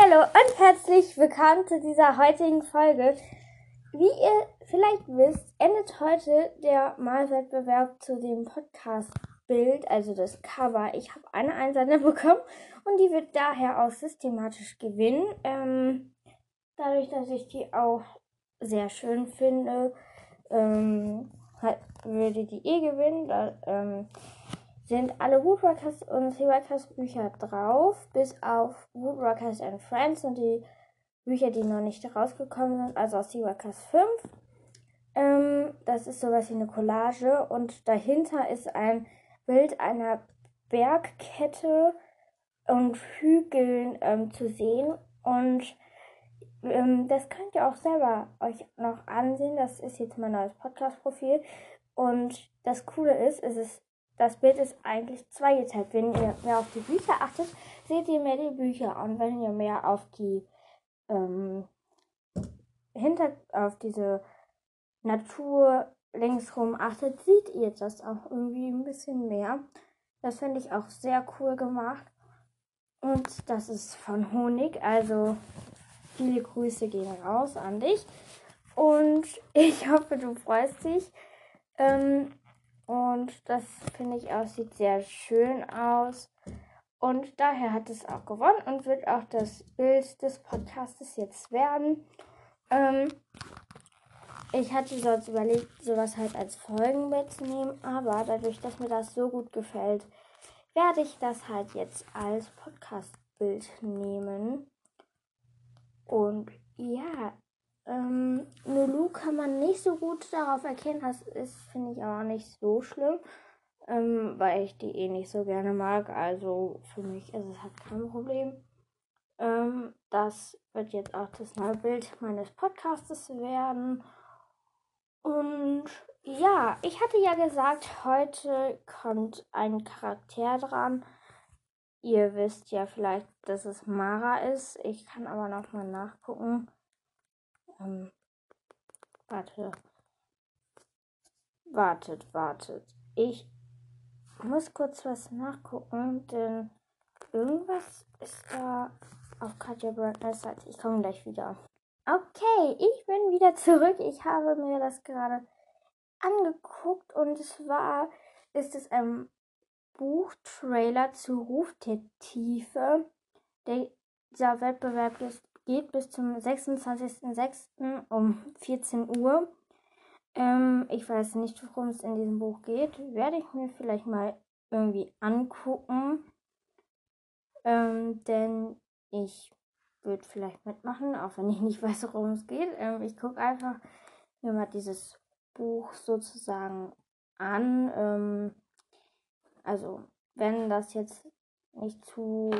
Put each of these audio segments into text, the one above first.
Hallo und herzlich willkommen zu dieser heutigen Folge. Wie ihr vielleicht wisst, endet heute der Malwettbewerb zu dem Podcast-Bild, also das Cover. Ich habe eine Einsender bekommen und die wird daher auch systematisch gewinnen. Ähm, dadurch, dass ich die auch sehr schön finde, ähm, würde die eh gewinnen. Da, ähm, sind alle Woodrockers und Seaworkers Bücher drauf, bis auf Woodrockers and Friends und die Bücher, die noch nicht rausgekommen sind, also aus Seaworkers 5. Ähm, das ist sowas wie eine Collage und dahinter ist ein Bild einer Bergkette und Hügeln ähm, zu sehen und ähm, das könnt ihr auch selber euch noch ansehen. Das ist jetzt mein neues Podcast-Profil. Und das Coole ist, es ist das Bild ist eigentlich zweigeteilt. Wenn ihr mehr auf die Bücher achtet, seht ihr mehr die Bücher. Und wenn ihr mehr auf die ähm, hinter auf diese Natur linksrum achtet, seht ihr das auch irgendwie ein bisschen mehr. Das finde ich auch sehr cool gemacht. Und das ist von Honig. Also viele Grüße gehen raus an dich. Und ich hoffe, du freust dich. Ähm, und das finde ich auch, sieht sehr schön aus. Und daher hat es auch gewonnen und wird auch das Bild des Podcastes jetzt werden. Ähm, ich hatte sonst überlegt, sowas halt als Folgen mitzunehmen, aber dadurch, dass mir das so gut gefällt, werde ich das halt jetzt als Podcast-Bild nehmen. Und ja, ähm, Nulu kann man nicht so gut darauf erkennen. Das ist, finde ich, auch nicht so schlimm, ähm, weil ich die eh nicht so gerne mag. Also für mich ist es halt kein Problem. Ähm, das wird jetzt auch das neue Bild meines Podcastes werden. Und ja, ich hatte ja gesagt, heute kommt ein Charakter dran. Ihr wisst ja vielleicht, dass es Mara ist. Ich kann aber noch mal nachgucken. Ähm, warte. Wartet, wartet. Ich muss kurz was nachgucken, denn irgendwas ist da auf Katja Brandners Seite. Ich komme gleich wieder. Okay, ich bin wieder zurück. Ich habe mir das gerade angeguckt und zwar ist es ein Buchtrailer zu Ruf der Tiefe. Der, dieser Wettbewerb ist geht bis zum 26.06. um 14 Uhr. Ähm, ich weiß nicht, worum es in diesem Buch geht. Werde ich mir vielleicht mal irgendwie angucken. Ähm, denn ich würde vielleicht mitmachen, auch wenn ich nicht weiß, worum es geht. Ähm, ich gucke einfach mir mal dieses Buch sozusagen an. Ähm, also, wenn das jetzt nicht zu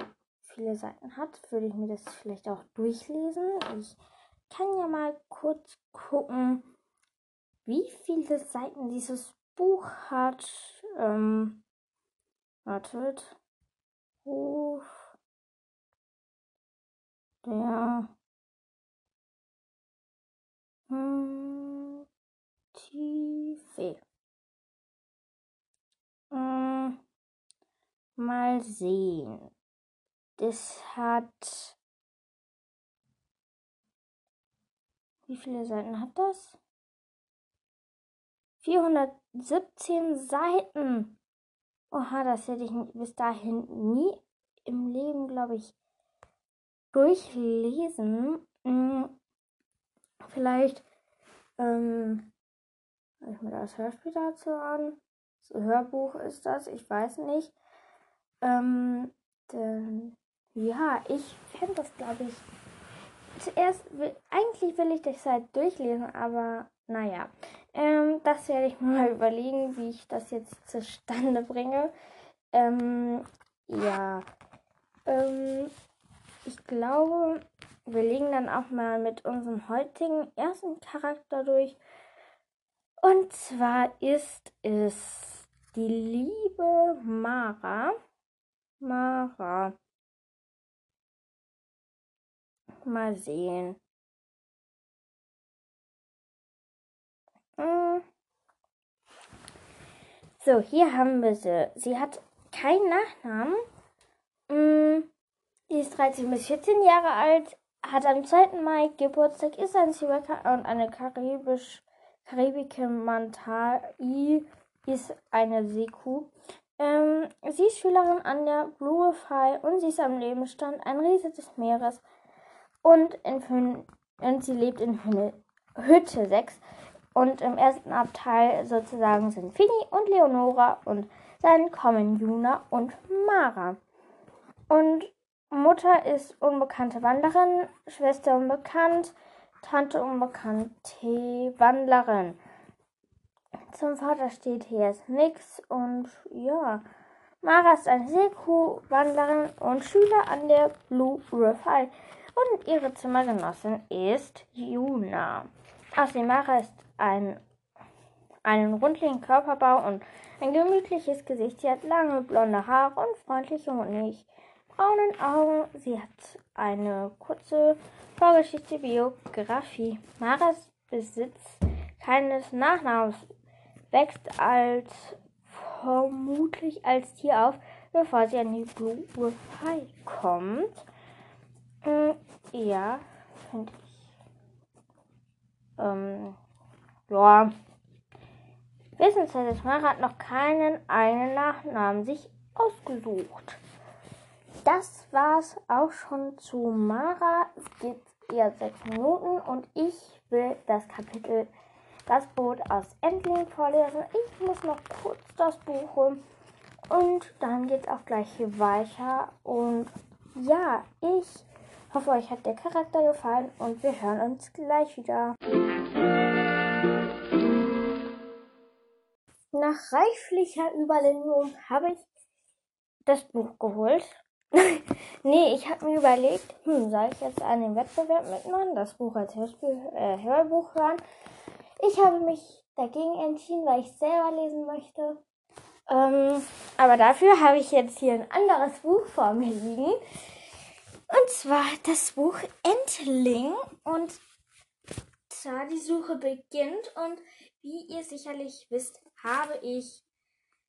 viele Seiten hat, würde ich mir das vielleicht auch durchlesen. Ich kann ja mal kurz gucken, wie viele Seiten dieses Buch hat. Ähm, wartet. Ruf der hm, Tiefe. Hm, mal sehen. Das hat. Wie viele Seiten hat das? 417 Seiten. Oha, das hätte ich bis dahin nie im Leben, glaube ich, durchlesen. Hm, vielleicht ähm, ich mir das Hörspiel dazu an. Das Hörbuch ist das, ich weiß nicht. Ähm, denn ja, ich fände das, glaube ich. Zuerst, will, eigentlich will ich das halt durchlesen, aber naja. Ähm, das werde ich mal überlegen, wie ich das jetzt zustande bringe. Ähm, ja. Ähm, ich glaube, wir legen dann auch mal mit unserem heutigen ersten Charakter durch. Und zwar ist es die liebe Mara. Mara. Mal sehen. Hm. So, hier haben wir sie. Sie hat keinen Nachnamen. Hm. Die ist 13 bis 14 Jahre alt, hat am 2. Mai Geburtstag, ist ein Zwiebelka und eine karibisch, Karibike Mantai ist eine Seekuh. Ähm, sie ist Schülerin an der Blue High und sie ist am Lebensstand ein Riese des Meeres und, in, und sie lebt in Hütte 6. Und im ersten Abteil sozusagen sind Fini und Leonora und dann kommen Juna und Mara. Und Mutter ist unbekannte Wanderin, Schwester unbekannt, Tante unbekannt, Wandlerin. Zum Vater steht hier ist nix und ja. Mara ist eine Seekuh-Wandlerin und Schüler an der Blue River und ihre Zimmergenossin ist Juna. Außerdem Mara ist ein, einen rundlichen Körperbau und ein gemütliches Gesicht. Sie hat lange blonde Haare und freundliche Honig braunen Augen. Sie hat eine kurze Vorgeschichte Biografie. Maras Besitz keines Nachnamens wächst als vermutlich als Tier auf, bevor sie an die Blue High kommt. Äh, ja, finde ich. Ähm, ja. Wissenschaftler Mara hat noch keinen eigenen Nachnamen sich ausgesucht das war's auch schon zu Mara. Es geht eher sechs Minuten und ich will das Kapitel Das Boot aus Endling vorlesen. Ich muss noch kurz das Buch holen und dann geht's auch gleich hier weiter. Und ja, ich hoffe, euch hat der Charakter gefallen und wir hören uns gleich wieder. Nach reiflicher Überlegung habe ich das Buch geholt nee, ich habe mir überlegt, hm, soll ich jetzt an den Wettbewerb mitmachen, das Buch als Hörspiel, äh, Hörbuch hören? Ich habe mich dagegen entschieden, weil ich selber lesen möchte. Ähm, aber dafür habe ich jetzt hier ein anderes Buch vor mir liegen. Und zwar das Buch Entling. Und zwar die Suche beginnt. Und wie ihr sicherlich wisst, habe ich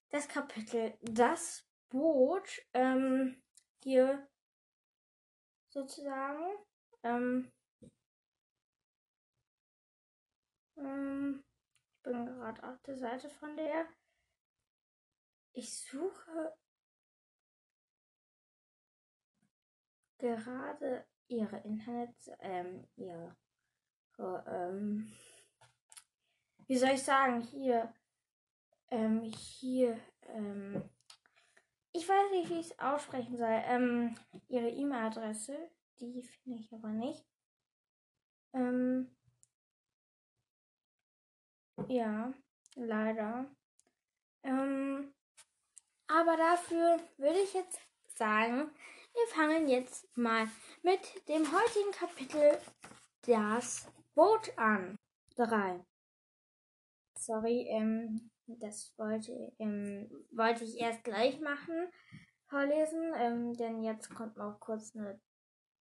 das Kapitel Das Boot ähm, hier sozusagen. Ähm, ähm, ich bin gerade auf der Seite von der. Ich suche gerade ihre Internet, ähm, ihre, ähm, wie soll ich sagen, hier, ähm, hier, ähm, ich weiß nicht, wie ich es aussprechen soll. Ähm, ihre E-Mail-Adresse, die finde ich aber nicht. Ähm, ja, leider. Ähm, aber dafür würde ich jetzt sagen, wir fangen jetzt mal mit dem heutigen Kapitel Das Boot an. 3. Sorry, ähm, das wollte, ähm, wollte ich erst gleich machen, vorlesen, ähm, denn jetzt kommt noch kurz eine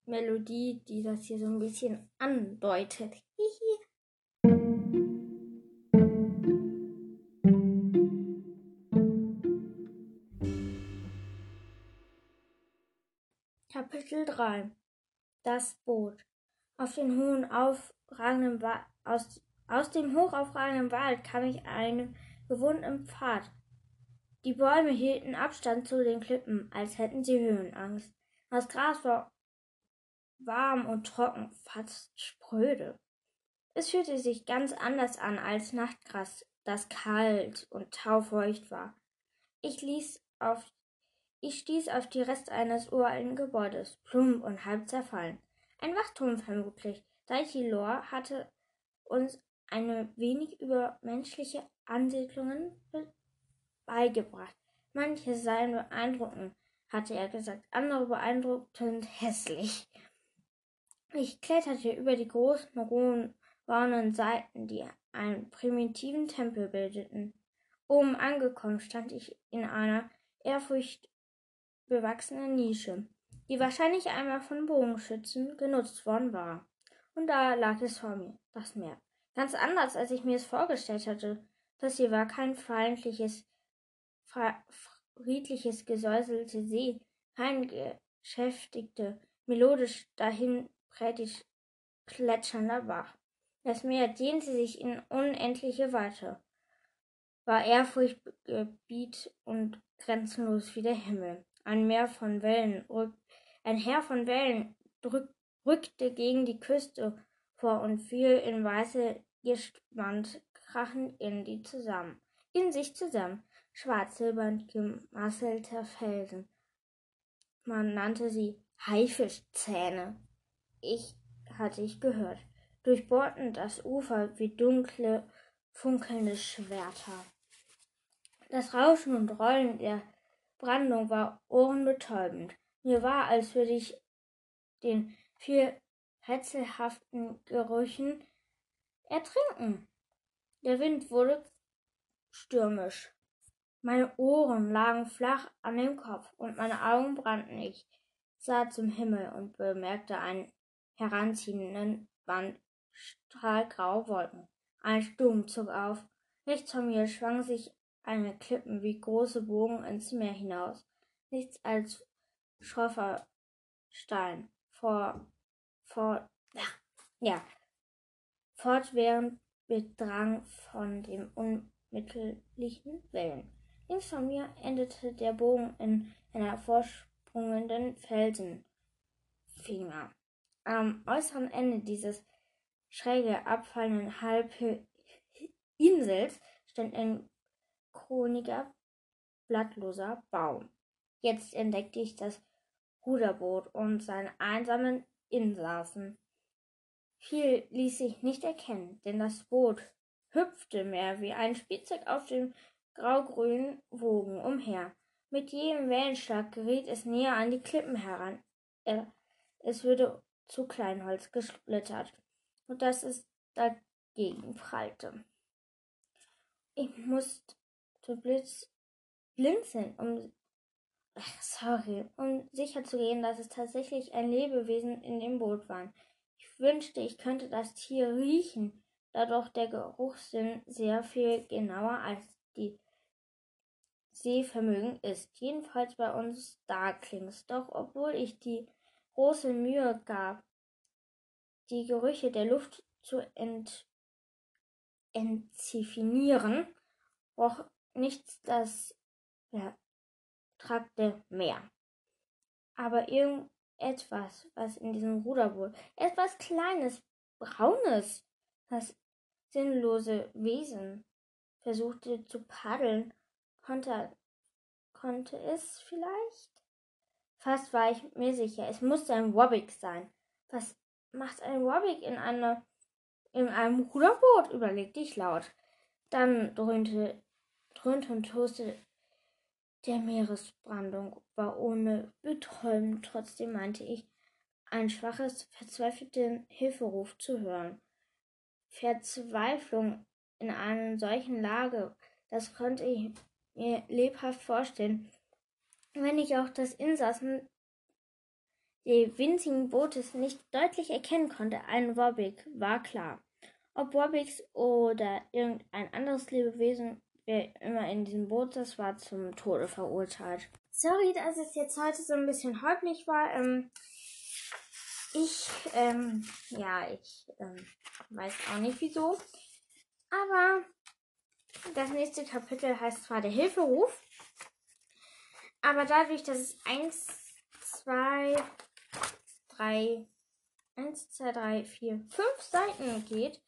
Melodie, die das hier so ein bisschen andeutet. Kapitel 3 Das Boot Auf den hohen aufragenden Wa aus, aus dem hochaufragenden Wald kam ich einem bewohnten Pfad. Die Bäume hielten Abstand zu den Klippen, als hätten sie Höhenangst. Das Gras war warm und trocken, fast spröde. Es fühlte sich ganz anders an als Nachtgras, das kalt und taufeucht war. Ich ließ auf ich stieß auf die Reste eines uralten Gebäudes, plump und halb zerfallen. Ein Wachturm vermutlich. Daichelor hatte uns eine wenig übermenschliche Ansiedlungen beigebracht. Manche seien beeindruckend, hatte er gesagt, andere beeindruckend hässlich. Ich kletterte über die großen, rohen, braunen Seiten, die einen primitiven Tempel bildeten. Oben angekommen stand ich in einer ehrfurchtbewachsenen Nische, die wahrscheinlich einmal von Bogenschützen genutzt worden war. Und da lag es vor mir, das Meer. Ganz anders, als ich mir es vorgestellt hatte. Das hier war kein feindliches, friedliches, gesäuselte See, kein beschäftigte, melodisch dahin plätschernder Bach. Das Meer dehnte sich in unendliche Weite, war Ehrfurchtgebiet und grenzenlos wie der Himmel. Ein Meer von Wellen, ein Heer von Wellen drück, rückte gegen die Küste vor und fiel in weiße Gischtwand krachend in die zusammen, in sich zusammen, schwarz-silbern gemasselter Felsen. Man nannte sie Haifischzähne. Ich hatte ich gehört, durchbohrten das Ufer wie dunkle, funkelnde Schwerter. Das Rauschen und Rollen der Brandung war ohrenbetäubend. Mir war, als würde ich den viel rätselhaften Gerüchen ertrinken. Der Wind wurde stürmisch. Meine Ohren lagen flach an dem Kopf und meine Augen brannten. Ich sah zum Himmel und bemerkte einen heranziehenden Band strahlgrauer Wolken. Ein Sturm zog auf. Rechts von mir schwang sich eine Klippen wie große Bogen ins Meer hinaus. Nichts als schroffer Stein. Vor, vor, ja, fortwährend Bedrang von dem unmittellichen Wellen. Links von mir endete der Bogen in einer vorsprungenden Felsenfinger. Am äußeren Ende dieses schräge abfallenden Halbinsels stand ein kroniger, blattloser Baum. Jetzt entdeckte ich das Ruderboot und seine einsamen Insassen. Viel ließ sich nicht erkennen, denn das Boot hüpfte mehr wie ein Spielzeug auf den graugrünen Wogen umher. Mit jedem Wellenschlag geriet es näher an die Klippen heran. Es würde zu Kleinholz gesplittert, und dass es dagegen prallte. Ich musste blitz blinzeln, um ach, sorry, um sicher zu gehen, dass es tatsächlich ein Lebewesen in dem Boot war. Ich wünschte, ich könnte das Tier riechen, da doch der Geruchssinn sehr viel genauer als die Sehvermögen ist. Jedenfalls bei uns Darklings. Doch obwohl ich die große Mühe gab, die Gerüche der Luft zu ent entzifinieren, roch nichts das vertragte mehr. Aber irgendetwas, was in diesem Ruderboot, etwas Kleines, Braunes, das sinnlose Wesen versuchte zu paddeln, konnte, konnte es vielleicht? Fast war ich mir sicher, es musste ein Wobbik sein. Was macht ein Wobbik in, eine, in einem Ruderboot? überlegte ich laut. Dann dröhnte, dröhnte und toste der Meeresbrandung war ohne Betäuben. Trotzdem meinte ich, ein schwaches, verzweifelten Hilferuf zu hören. Verzweiflung in einer solchen Lage, das konnte ich mir lebhaft vorstellen, wenn ich auch das Insassen des winzigen Bootes nicht deutlich erkennen konnte. Ein Wobbik war klar. Ob Wobbiks oder irgendein anderes Lebewesen, wer immer in diesem Boot saß, war zum Tode verurteilt. Sorry, dass es jetzt heute so ein bisschen holprig war. Ähm, ich, ähm, ja, ich ähm, weiß auch nicht wieso. Aber das nächste Kapitel heißt zwar der Hilferuf, aber dadurch, dass es 1, 2, 3, 1, 2, 3, 4, 5 Seiten geht,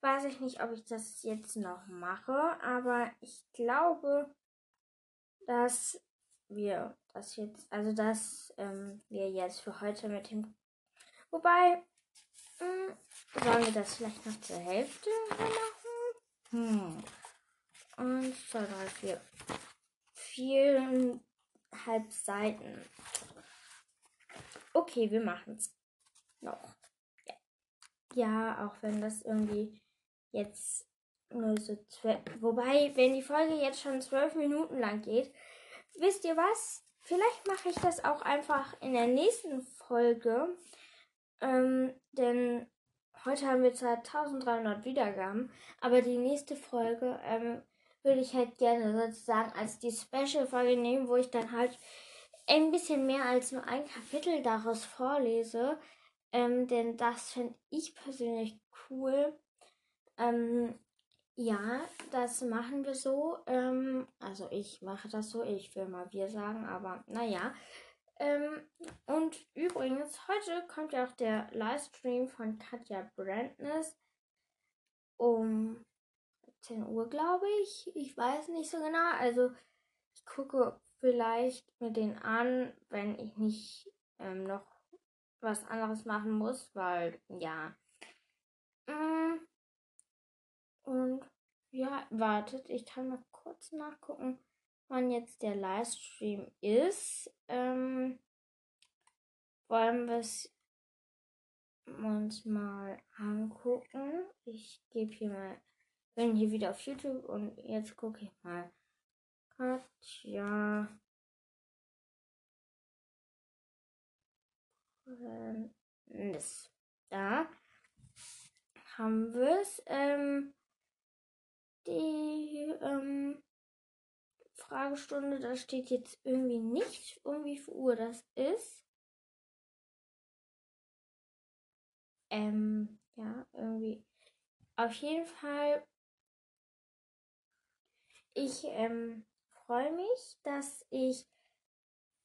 weiß ich nicht, ob ich das jetzt noch mache, aber ich glaube, dass wir das jetzt, also dass ähm, wir jetzt für heute mit dem, wobei, mh, hm, sollen wir das vielleicht noch zur Hälfte machen? Hm. Und zwei, drei, vier. Viereinhalb Seiten. Okay, wir machen es noch. Ja, auch wenn das irgendwie jetzt nur so zwölf. Wobei, wenn die Folge jetzt schon zwölf Minuten lang geht, wisst ihr was? Vielleicht mache ich das auch einfach in der nächsten Folge. Ähm, denn heute haben wir zwar 1300 Wiedergaben, aber die nächste Folge ähm, würde ich halt gerne sozusagen als die Special-Folge nehmen, wo ich dann halt ein bisschen mehr als nur ein Kapitel daraus vorlese, ähm, denn das finde ich persönlich cool. Ähm, ja, das machen wir so. Ähm, also ich mache das so, ich will mal wir sagen, aber naja. Ähm, und übrigens, heute kommt ja auch der Livestream von Katja Brandness um 10 Uhr, glaube ich. Ich weiß nicht so genau. Also ich gucke vielleicht mir den an, wenn ich nicht ähm, noch was anderes machen muss, weil ja. Und ja, wartet, ich kann mal kurz nachgucken, wann jetzt der Livestream ist. Ähm, wollen wir es uns mal angucken. Ich gebe hier mal, bin hier wieder auf YouTube und jetzt gucke ich mal. Katja. Da haben wir es. Ähm, die ähm, Fragestunde, da steht jetzt irgendwie nicht, um wie viel Uhr das ist. Ähm, ja, irgendwie. Auf jeden Fall, ich ähm, freue mich, dass ich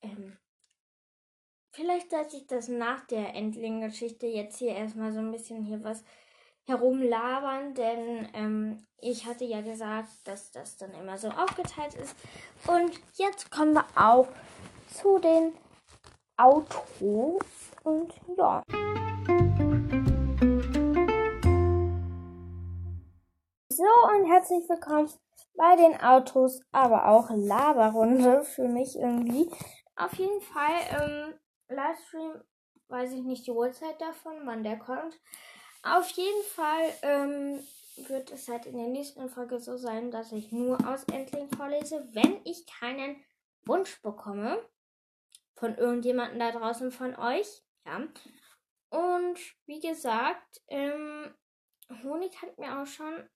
ähm, vielleicht sollte ich das nach der Endling-Geschichte jetzt hier erstmal so ein bisschen hier was herumlabern, denn ähm, ich hatte ja gesagt, dass das dann immer so aufgeteilt ist. Und jetzt kommen wir auch zu den Autos und ja. So und herzlich willkommen bei den Autos, aber auch Laberrunde für mich irgendwie. Auf jeden Fall ähm, Livestream, weiß ich nicht die Uhrzeit davon, wann der kommt. Auf jeden Fall ähm, wird es halt in der nächsten Folge so sein, dass ich nur aus Endling vorlese, wenn ich keinen Wunsch bekomme von irgendjemandem da draußen von euch. Ja. Und wie gesagt, ähm, Honig hat mir auch schon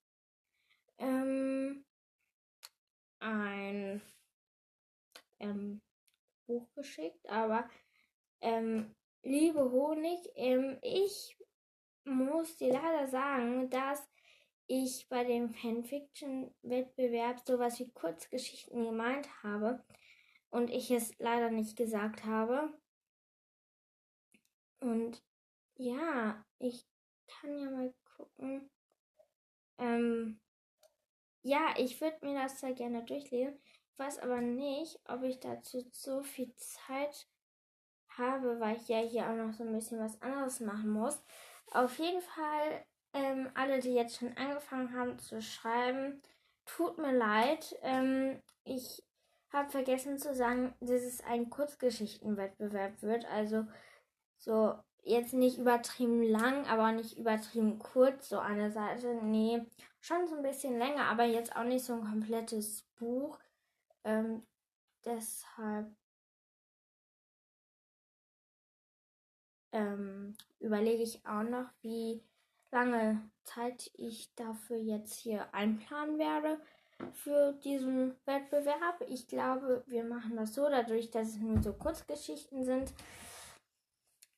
ähm, ein ähm, Buch geschickt, aber ähm, liebe Honig, ähm, ich muss dir leider sagen, dass ich bei dem Fanfiction-Wettbewerb sowas wie Kurzgeschichten gemeint habe und ich es leider nicht gesagt habe. Und ja, ich kann ja mal gucken. Ähm, ja, ich würde mir das sehr gerne durchlesen. Ich weiß aber nicht, ob ich dazu so viel Zeit habe, weil ich ja hier auch noch so ein bisschen was anderes machen muss. Auf jeden Fall, ähm, alle, die jetzt schon angefangen haben zu schreiben, tut mir leid. Ähm, ich habe vergessen zu sagen, dass es ein Kurzgeschichtenwettbewerb wird. Also so jetzt nicht übertrieben lang, aber nicht übertrieben kurz, so eine Seite. Nee, schon so ein bisschen länger, aber jetzt auch nicht so ein komplettes Buch. Ähm, deshalb ähm, überlege ich auch noch, wie lange Zeit ich dafür jetzt hier einplanen werde für diesen Wettbewerb. Ich glaube, wir machen das so, dadurch, dass es nur so Kurzgeschichten sind,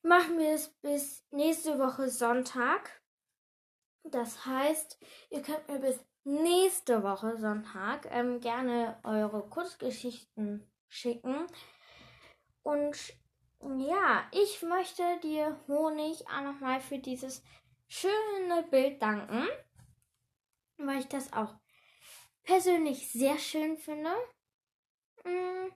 machen wir es bis nächste Woche Sonntag. Das heißt, ihr könnt mir bis nächste Woche Sonntag ähm, gerne eure Kurzgeschichten schicken. Und ja, ich möchte dir Honig auch nochmal für dieses schöne Bild danken, weil ich das auch persönlich sehr schön finde. Mm.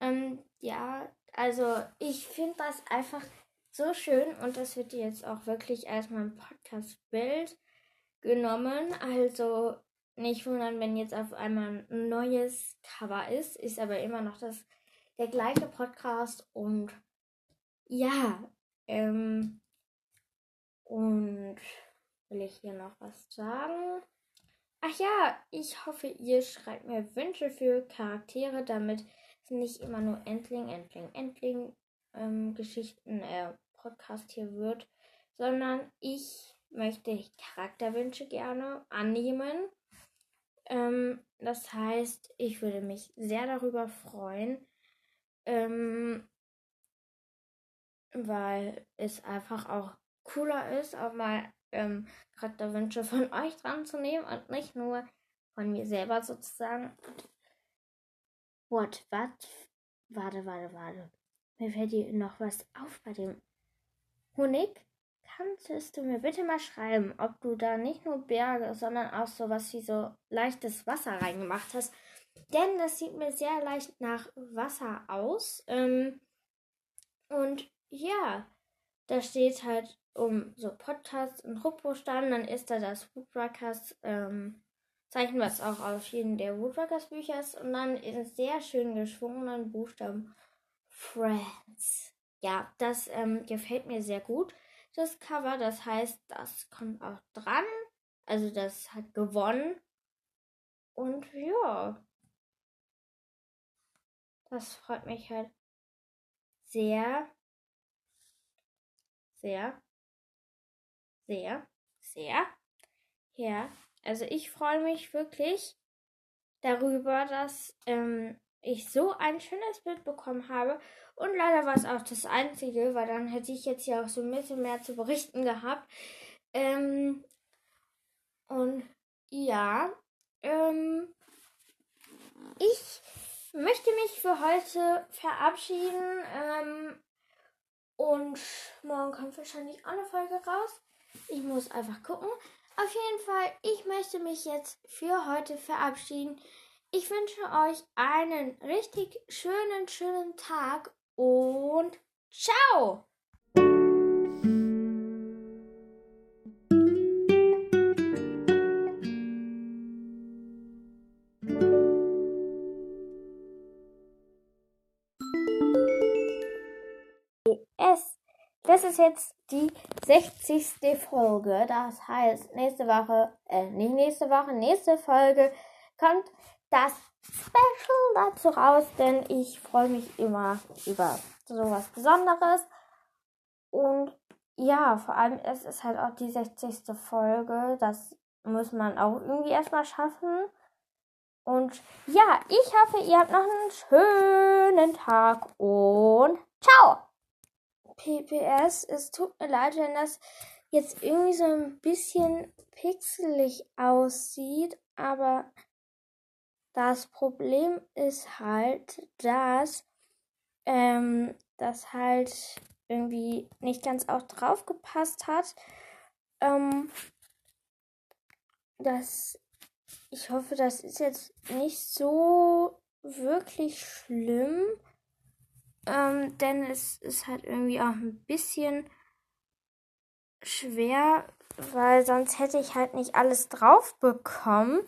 Ähm, ja, also ich finde das einfach so schön und das wird jetzt auch wirklich als mein Podcast-Bild genommen. Also nicht wundern, wenn jetzt auf einmal ein neues Cover ist, ist aber immer noch das der gleiche Podcast und ja, ähm, und will ich hier noch was sagen? Ach ja, ich hoffe, ihr schreibt mir Wünsche für Charaktere, damit es nicht immer nur Endling, Endling, Endling ähm, Geschichten, äh, Podcast hier wird, sondern ich möchte Charakterwünsche gerne annehmen Ähm, das heißt, ich würde mich sehr darüber freuen, ähm, weil es einfach auch cooler ist, auch mal ähm, Charakterwünsche von euch dran zu nehmen und nicht nur von mir selber sozusagen. What? Was? Warte, warte, warte. Mir fällt hier noch was auf bei dem Honig. Kannst du mir bitte mal schreiben, ob du da nicht nur Berge, sondern auch so was wie so leichtes Wasser reingemacht hast? Denn das sieht mir sehr leicht nach Wasser aus. Ähm, und ja, da steht halt um so Podcasts und Druckbuchstaben, dann ist da das Woodruckers ähm, Zeichen, was auch auf jedem der Woodruckers Bücher ist. Und dann in sehr schön geschwungenen Buchstaben Friends. Ja, das ähm, gefällt mir sehr gut das Cover. Das heißt, das kommt auch dran. Also das hat gewonnen. Und ja. Das freut mich halt sehr, sehr, sehr, sehr. Ja, also ich freue mich wirklich darüber, dass ähm, ich so ein schönes Bild bekommen habe. Und leider war es auch das einzige, weil dann hätte ich jetzt hier auch so ein bisschen mehr zu berichten gehabt. Ähm, und ja, ähm, ich möchte mich für heute verabschieden. Ähm, und morgen kommt wahrscheinlich auch eine Folge raus. Ich muss einfach gucken. Auf jeden Fall, ich möchte mich jetzt für heute verabschieden. Ich wünsche euch einen richtig schönen, schönen Tag und ciao! Das ist jetzt die 60. Folge. Das heißt, nächste Woche, äh, nicht nächste Woche, nächste Folge kommt das Special dazu raus, denn ich freue mich immer über sowas Besonderes. Und ja, vor allem es ist halt auch die 60. Folge. Das muss man auch irgendwie erstmal schaffen. Und ja, ich hoffe, ihr habt noch einen schönen Tag und ciao! PPS, es tut mir leid, wenn das jetzt irgendwie so ein bisschen pixelig aussieht, aber das Problem ist halt, dass ähm, das halt irgendwie nicht ganz auch drauf gepasst hat. Ähm, das, ich hoffe, das ist jetzt nicht so wirklich schlimm. Ähm, denn es ist halt irgendwie auch ein bisschen schwer, weil sonst hätte ich halt nicht alles drauf bekommen.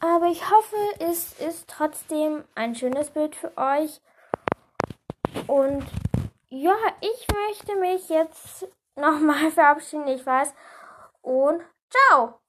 Aber ich hoffe, es ist trotzdem ein schönes Bild für euch. Und ja, ich möchte mich jetzt nochmal verabschieden, ich weiß. Und ciao!